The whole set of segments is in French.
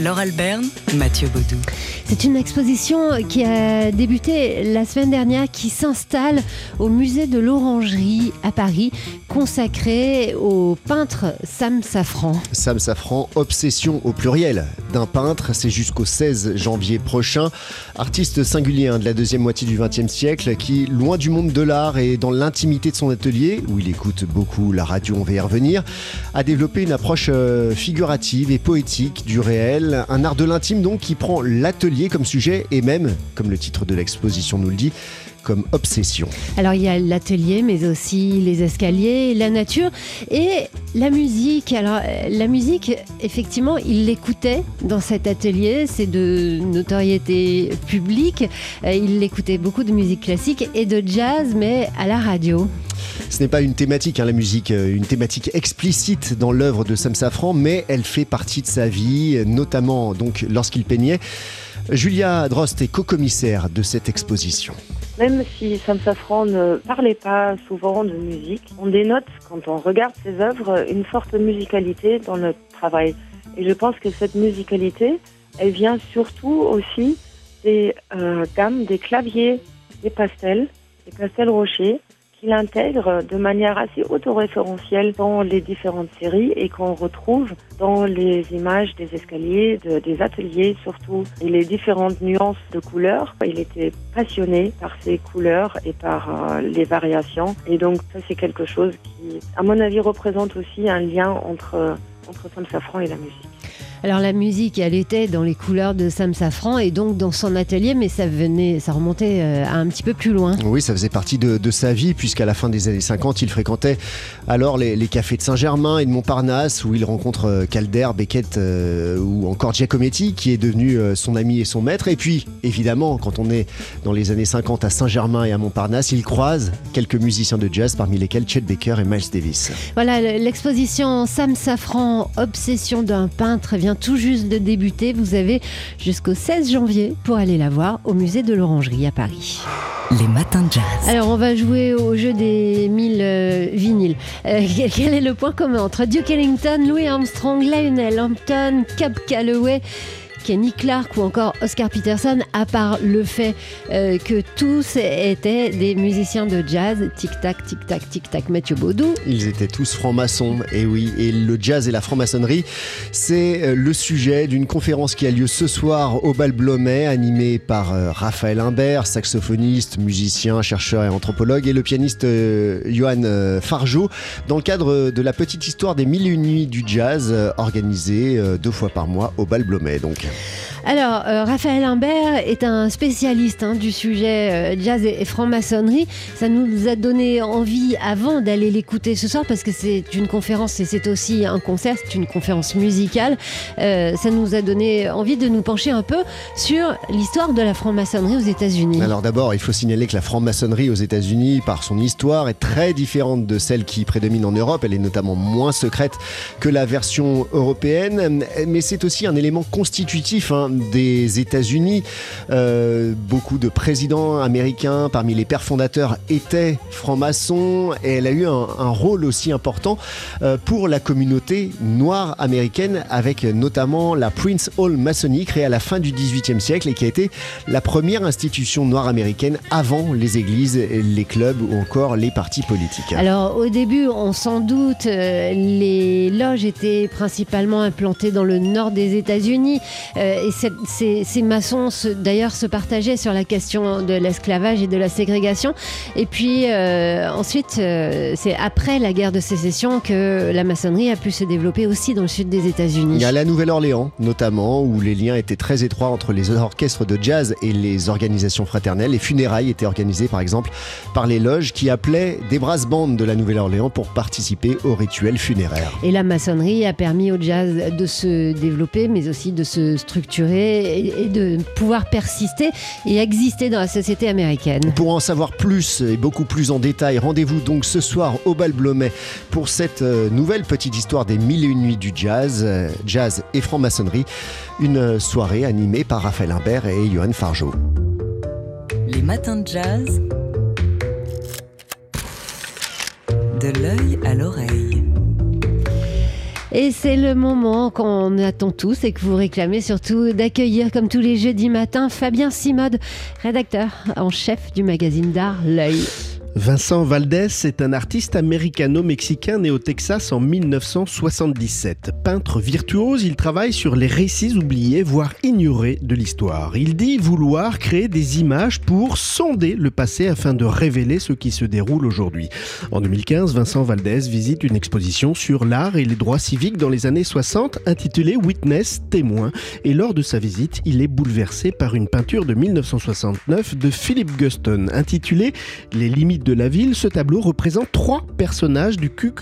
Laure Alberne, Mathieu Baudou. C'est une exposition qui a débuté la semaine dernière, qui s'installe au musée de l'Orangerie à Paris, consacrée au peintre Sam Safran. Sam Safran, obsession au pluriel d'un peintre, c'est jusqu'au 16 janvier prochain. Artiste singulier hein, de la deuxième moitié du XXe siècle, qui, loin du monde de l'art et dans l'intimité de son atelier, où il écoute beaucoup la radio, on va y revenir, a développé une approche euh, figurative et poétique du réel, un art de l'intime donc qui prend l'atelier comme sujet et même, comme le titre de l'exposition nous le dit, comme obsession. Alors il y a l'atelier, mais aussi les escaliers, la nature et la musique. Alors euh, la musique, effectivement, il l'écoutait dans cet atelier, c'est de notoriété publique. Euh, il écoutait beaucoup de musique classique et de jazz, mais à la radio. Ce n'est pas une thématique, hein, la musique, euh, une thématique explicite dans l'œuvre de Sam Safran, mais elle fait partie de sa vie, notamment donc lorsqu'il peignait. Julia Drost est co-commissaire de cette exposition. Même si Sam Safran ne parlait pas souvent de musique, on dénote, quand on regarde ses œuvres, une forte musicalité dans le travail. Et je pense que cette musicalité, elle vient surtout aussi des euh, gammes, des claviers, des pastels, des pastels rochers, qu'il intègre de manière assez autoréférentielle dans les différentes séries et qu'on retrouve dans les images des escaliers, des ateliers surtout, et les différentes nuances de couleurs. Il était passionné par ces couleurs et par euh, les variations. Et donc ça c'est quelque chose qui, à mon avis, représente aussi un lien entre, entre Sam Safran et la musique. Alors la musique, elle était dans les couleurs de Sam Safran et donc dans son atelier, mais ça venait, ça remontait euh, un petit peu plus loin. Oui, ça faisait partie de, sa vie, puisqu'à la fin des années 50, il fréquentait alors les, cafés de Saint-Germain et de Montparnasse, où il rencontre euh, Calder, Beckett euh, ou encore Giacometti, qui est devenu son ami et son maître. Et puis, évidemment, quand on est dans les années 50 à Saint-Germain et à Montparnasse, il croise quelques musiciens de jazz, parmi lesquels Chet Baker et Miles Davis. Voilà, l'exposition Sam Safran, Obsession d'un peintre, vient tout juste de débuter. Vous avez jusqu'au 16 janvier pour aller la voir au musée de l'Orangerie à Paris. Les matins de jazz. Alors on va jouer au jeu des 1000 euh, vinyles. Euh, quel est le point commun entre Duke Ellington, Louis Armstrong, Lionel Hampton, Cap Calloway Kenny Clark ou encore Oscar Peterson, à part le fait euh, que tous étaient des musiciens de jazz, tic-tac, tic-tac, tic-tac, Mathieu Baudou. Ils étaient tous francs-maçons, et oui, et le jazz et la franc-maçonnerie, c'est euh, le sujet d'une conférence qui a lieu ce soir au Bal Blomet, animée par euh, Raphaël Imbert, saxophoniste, musicien, chercheur et anthropologue, et le pianiste Johan Fargeau, dans le cadre de la petite histoire des mille et une nuits du jazz, organisée deux fois par mois au Bal Blomet. Alors, euh, Raphaël Imbert est un spécialiste hein, du sujet euh, jazz et, franc-maçonnerie. Ça nous a donné envie, avant d'aller l'écouter ce soir, parce que c'est une conférence et c'est aussi un concert, c'est une conférence musicale, euh, ça nous a donné envie de nous pencher un peu sur l'histoire de la franc-maçonnerie aux États-Unis. Alors d'abord, il faut signaler que la franc-maçonnerie aux États-Unis, par son histoire, est très différente de celle qui prédomine en Europe. Elle est notamment moins secrète que la version européenne, mais c'est aussi un élément constitutif hein, des États-Unis. Euh, beaucoup de présidents américains parmi les pères fondateurs étaient francs-maçons et elle a eu un, rôle aussi important euh, pour la communauté noire américaine avec notamment la Prince Hall Masonique créée à la fin du XVIIIe siècle et qui a été la première institution noire américaine avant les églises, les clubs ou encore les partis politiques. Alors au début, on s'en doute, euh, les loges étaient principalement implantées dans le nord des États-Unis et ces, maçons, d'ailleurs, se partageaient sur la question de l'esclavage et de la ségrégation. Et puis, euh, ensuite, euh, c'est après la guerre de sécession que la maçonnerie a pu se développer aussi dans le sud des États-Unis. Il y a la Nouvelle-Orléans, notamment, où les liens étaient très étroits entre les orchestres de jazz et les organisations fraternelles. Les funérailles étaient organisées, par exemple, par les loges qui appelaient des brass bands de la Nouvelle-Orléans pour participer aux rituels funéraires. Et la maçonnerie a permis au jazz de se développer, mais aussi de se structurer et, de pouvoir persister et exister dans la société américaine. Pour en savoir plus et beaucoup plus en détail, rendez-vous donc ce soir au Bal Blomet pour cette euh, nouvelle petite histoire des mille et une nuits du jazz, euh, jazz et franc-maçonnerie. Une soirée animée par Raphaël Imbert et Johan Fargeau. Les matins de jazz. De l'œil à l'oreille. Et c'est le moment qu'on attend tous et que vous réclamez surtout d'accueillir, comme tous les jeudis matins, Fabien Simode, rédacteur en chef du magazine d'art L'œil. Vincent Valdez est un artiste américano-mexicain né au Texas en 1977. Peintre virtuose, il travaille sur les récits oubliés, voire ignorés de l'histoire. Il dit vouloir créer des images pour sonder le passé afin de révéler ce qui se déroule aujourd'hui. En 2015, Vincent Valdez visite une exposition sur l'art et les droits civiques dans les années 60 intitulée Witness, témoin. Et lors de sa visite, il est bouleversé par une peinture de 1969 de Philip Guston intitulée Les limites de la ville, ce tableau représente trois personnages du Ku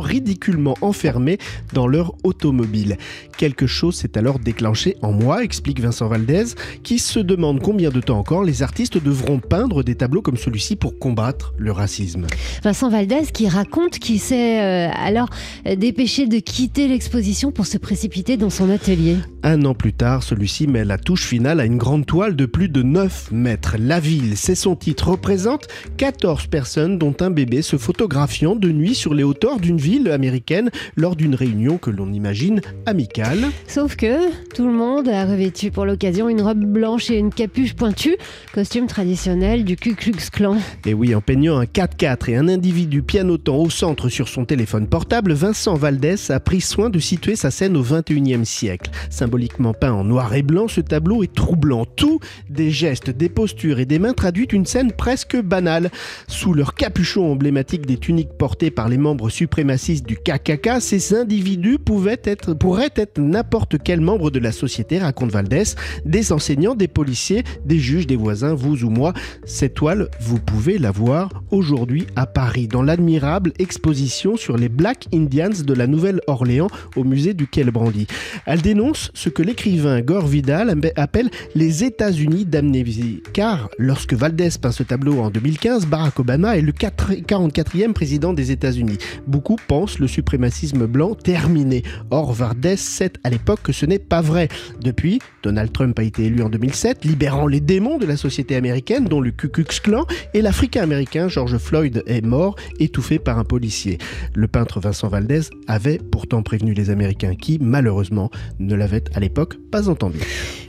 ridiculement enfermés dans leur automobile. Quelque chose s'est alors déclenché en moi, explique Vincent Valdez, qui se demande combien de temps encore les artistes devront peindre des tableaux comme celui-ci pour combattre le racisme. Vincent Valdez qui raconte qu'il s'est euh, alors dépêché de quitter l'exposition pour se précipiter dans son atelier. Un an plus tard, celui-ci met la touche finale à une grande toile de plus de 9 mètres. La ville, c'est son titre, représente 14 personnes dont un bébé se photographiant de nuit sur les hauteurs d'une ville américaine lors d'une réunion que l'on imagine amicale. Sauf que tout le monde a revêtu pour l'occasion une robe blanche et une capuche pointue, costume traditionnel du Ku Klux Klan. Et oui, en peignant un 4x4 et un individu pianotant au centre sur son téléphone portable, Vincent Valdès a pris soin de situer sa scène au 21e siècle. Symboliquement peint en noir et blanc, ce tableau est troublant. Tout, des gestes, des postures et des mains traduit une scène presque banale. Sous leur capuchon emblématique des tuniques portées par les membres suprémacistes du KKK, ces individus pouvaient être, pourraient être n'importe quel membre de la société, raconte Valdès, des enseignants, des policiers, des juges, des voisins, vous ou moi. Cette toile, vous pouvez la voir aujourd'hui à Paris, dans l'admirable exposition sur les Black Indians de la Nouvelle-Orléans au musée du Quai Brandy. Elle dénonce ce que l'écrivain Gore Vidal appelle les États-Unis d'amnésie, car lorsque Valdès peint ce tableau en 2015, Barack Obama est le 44e président des États-Unis. Beaucoup pensent le suprémacisme blanc terminé. Or, Valdès à l'époque que ce n'est pas vrai. Depuis, Donald Trump a été élu en 2007, libérant les démons de la société américaine, dont le Ku Klux Klan, et l'Africain américain George Floyd est mort, étouffé par un policier. Le peintre Vincent Valdez avait pourtant prévenu les Américains qui, malheureusement, ne l'avaient à l'époque pas entendu.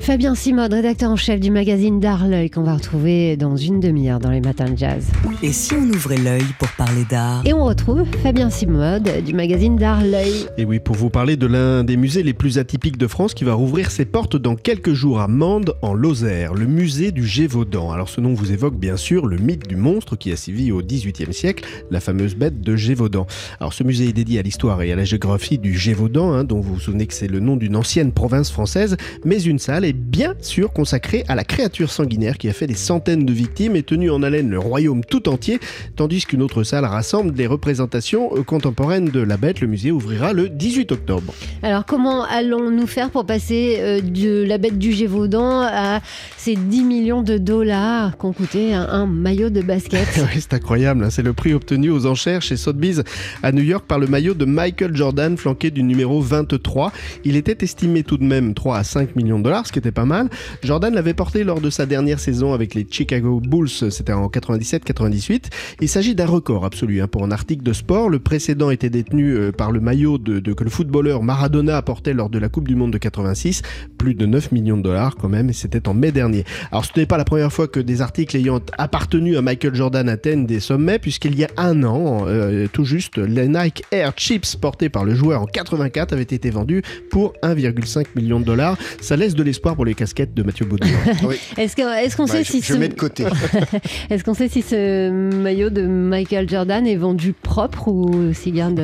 Fabien Simode, rédacteur en chef du magazine D'Art L'œil, qu'on va retrouver dans une demi-heure dans les matins de jazz. Et si on ouvrait l'œil pour parler d'art? Et on retrouve Fabien Simode du magazine D'Art L'œil. Et oui, pour vous parler de l'un des musées les plus atypiques de France qui va rouvrir ses portes dans quelques jours à Mende, en Lozère, le musée du Gévaudan. Alors ce nom vous évoque bien sûr le mythe du monstre qui a sévi au XVIIIe siècle, la fameuse bête de Gévaudan. Alors ce musée est dédié à l'histoire et à la géographie du Gévaudan, hein, dont vous vous souvenez que c'est le nom d'une ancienne province française, mais une salle est bien sûr consacrée à la créature sanguinaire qui a fait des centaines de victimes et tenu en haleine le royaume tout entier, tandis qu'une autre salle rassemble des représentations euh, contemporaines de la bête. Le musée ouvrira le 18 octobre. Alors comment allons-nous faire pour passer euh, de la bête du Gévaudan à ces 10 millions de dollars qu'ont coûté un, un, maillot de basket? Oui, C'est incroyable, hein. c'est le prix obtenu aux enchères chez Sotheby's à New York par le maillot de Michael Jordan flanqué du numéro 23. Il était estimé tout de même 3 à 5 millions de dollars, ce qui était pas mal. Jordan l'avait porté lors de sa dernière saison avec les Chicago Bulls, c'était en 97-98. Il s'agit d'un record absolu hein, pour un article de sport. Le précédent était détenu euh, par le maillot que le footballeur Maradona apportait lors de la Coupe du Monde de 86, plus de 9 millions de dollars quand même, et c'était en mai dernier. Alors ce n'est pas la première fois que des articles ayant appartenu à Michael Jordan atteignent des sommets, puisqu'il y a un an, euh, tout juste, les Nike Air Chips portés par le joueur en 84 avaient été vendus pour 1,5 million de dollars. Ça laisse de l'espoir pour les casquettes de Mathieu Baudouin. oui. Est-ce qu'on est qu bah, sait je, si je ce... mets de côté. Est-ce qu'on sait si ce maillot de Michael Jordan est vendu propre ou s'il garde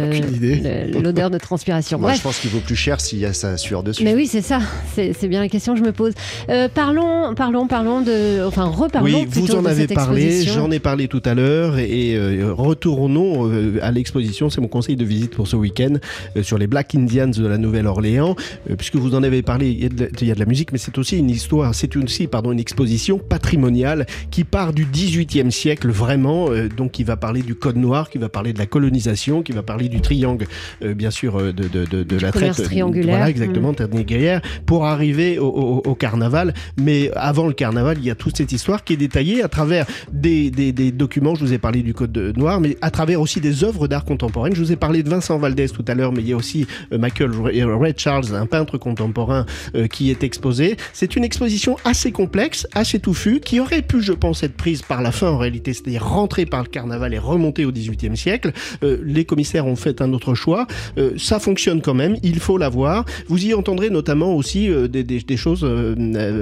l'odeur de transpiration? Moi, Bref. je pense qu'il vaut plus cher s'il y a sa sueur dessus. Mais oui, c'est ça. C'est bien la question que je me pose. Euh, parlons, parlons, parlons de, enfin, reparlons. Oui, vous en avez parlé. J'en ai parlé tout à l'heure et euh, retournons euh, à l'exposition. C'est mon conseil de visite pour ce week-end euh, sur les Black Indians de la Nouvelle-Orléans, euh, puisque vous en avez parlé. Il y, a de, il y a de la musique, mais c'est aussi une histoire. C'est aussi, pardon, une exposition patrimoniale qui part du XVIIIe siècle siècle vraiment, donc qui va parler du Code noir, qui va parler de la colonisation, qui va parler du triangle, bien sûr, de, de, de, de la traite. triangulaire. Voilà, exactement, mmh. pour arriver au, au, au, carnaval. Mais avant le carnaval, il y a toute cette histoire qui est détaillée à travers des, des, des documents, je vous ai parlé du Code noir, mais à travers aussi des œuvres d'art contemporaine. Je vous ai parlé de Vincent Valdez tout à l'heure, mais il y a aussi Michael Ray Charles, un peintre contemporain qui est exposé. C'est une exposition assez complexe, assez touffue, qui aurait pu, je pense, être prise par la fin en réalité, c'est-à-dire rentrer par le carnaval et remonter au XVIIIe siècle. Euh, les commissaires ont fait un autre choix. Euh, ça fonctionne quand même, il faut la voir. Vous y entendrez notamment aussi euh, des, des, des, choses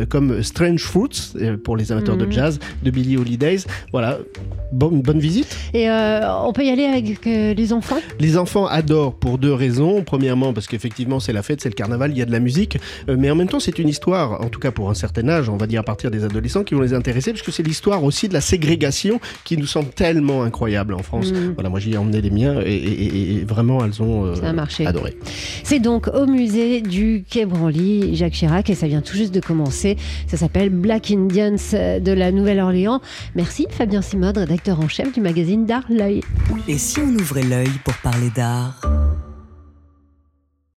comme Strange Fruits pour les amateurs de mhm. jazz de Billie Holidays. Voilà, bonne, bonne visite. Et on peut y aller avec les enfants? Les enfants adorent pour deux raisons. Premièrement, parce qu'effectivement, c'est la fête, c'est le carnaval, il y a de la musique. mais en même temps, c'est une histoire, en tout cas pour un certain âge, on va dire à partir des adolescents, qui vont les intéresser, puisque c'est l'histoire aussi de la ségrégation qui nous semble tellement incroyable en France. Mm. Voilà, moi j'y ai emmené les miens et, vraiment elles ont euh, adoré. C'est donc au musée du Quai Branly, Jacques Chirac, et ça vient tout juste de commencer. Ça s'appelle Black Indians de la Nouvelle-Orléans. Merci Fabien Simode, rédacteur en chef du magazine d'art L'œil. Et si on ouvrait l'œil pour parler d'art?